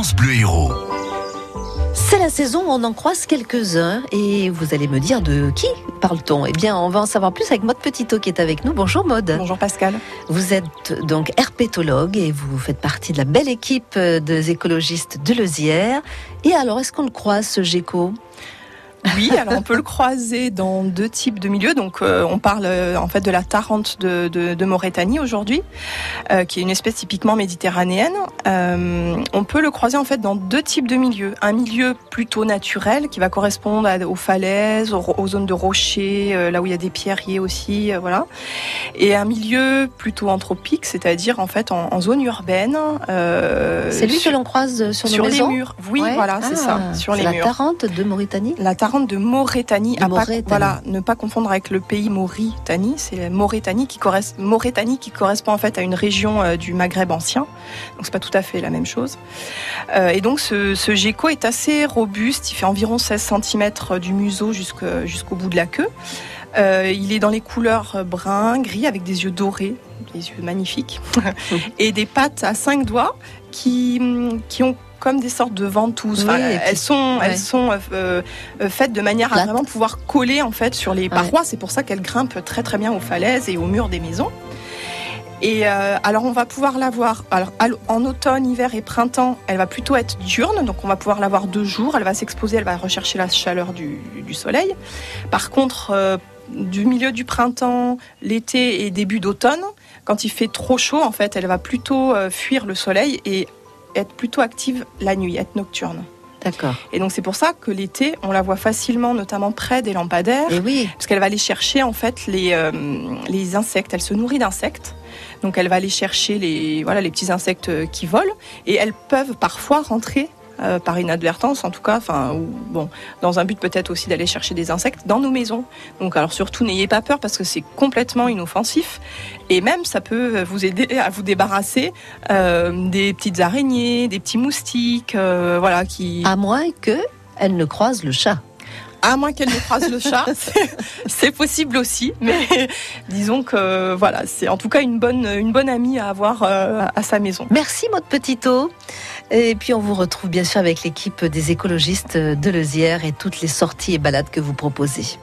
France Bleu Héros. C'est la saison, on en croise quelques-uns et vous allez me dire de qui parle-t-on? Eh bien, on va en savoir plus avec Maud Petitot qui est avec nous. Bonjour Maud. Bonjour Pascal. Vous êtes donc herpétologue et vous faites partie de la belle équipe des écologistes de Lezière. Et alors, est-ce qu'on le croise ce gecko oui, alors on peut le croiser dans deux types de milieux. Donc euh, on parle euh, en fait de la Tarente de, de, de Mauritanie aujourd'hui, euh, qui est une espèce typiquement méditerranéenne. on peut le croiser en fait dans deux types de milieux. Un milieu plutôt naturel qui va correspondre aux falaises, aux, zones de rochers, là où il y a des pierriers aussi, voilà. Et un milieu plutôt anthropique, c'est-à-dire en fait en, zone urbaine. c'est lui que l'on croise sur, sur les murs. Oui, voilà, c'est ça. Ah, sur les la Tarente de Mauritanie. La de Mauritanie, à Pas, voilà, ne pas confondre avec le pays Mauritanie. C'est Mauritanie qui, correspond, Mauritanie qui correspond en fait à une région euh, du Maghreb ancien. Donc c'est pas tout à fait la même chose. Euh, et donc ce, ce, gecko est assez robuste. Il fait environ 16 cm du museau jusqu'au bout de la queue. Euh, il est dans les couleurs brun, gris, avec des yeux dorés, des yeux magnifiques, et des pattes à cinq doigts qui, qui ont comme des sortes de ventouses. elles sont, elles sont euh, euh, faites de manière à vraiment pouvoir coller en fait sur les parois. C'est pour ça qu'elles grimpent très très bien aux falaises et aux murs des maisons. Et euh, alors on va pouvoir la voir. Alors en automne, hiver et printemps, elle va plutôt être diurne, donc on va pouvoir la voir deux jours. Elle va s'exposer, elle va rechercher la chaleur du, soleil. Par contre, du milieu du printemps, l'été et début d'automne, quand il fait trop chaud, en fait, elle va plutôt fuir le soleil et être plutôt active la nuit, être nocturne. D'accord. Et donc c'est pour ça que l'été, on la voit facilement, notamment près des lampadaires. Et oui. Parce qu'elle va aller chercher en fait les, euh, les insectes. Elle se nourrit d'insectes. Donc elle va aller chercher les, voilà, les petits insectes qui volent. Et elles peuvent parfois rentrer euh, par inadvertance en tout cas, enfin, bon, dans un but peut-être aussi d'aller chercher des insectes dans nos maisons. Donc alors surtout n'ayez pas peur parce que c'est complètement inoffensif et même ça peut vous aider à vous débarrasser euh, des petites araignées, des petits moustiques, euh, voilà qui. À moins que elle ne croise le chat à moins qu'elle ne croise le chat, c'est possible aussi. Mais disons que voilà, c'est en tout cas une bonne, une bonne amie à avoir à sa maison. Merci, Maud Petito. Et puis on vous retrouve bien sûr avec l'équipe des écologistes de Lezière et toutes les sorties et balades que vous proposez.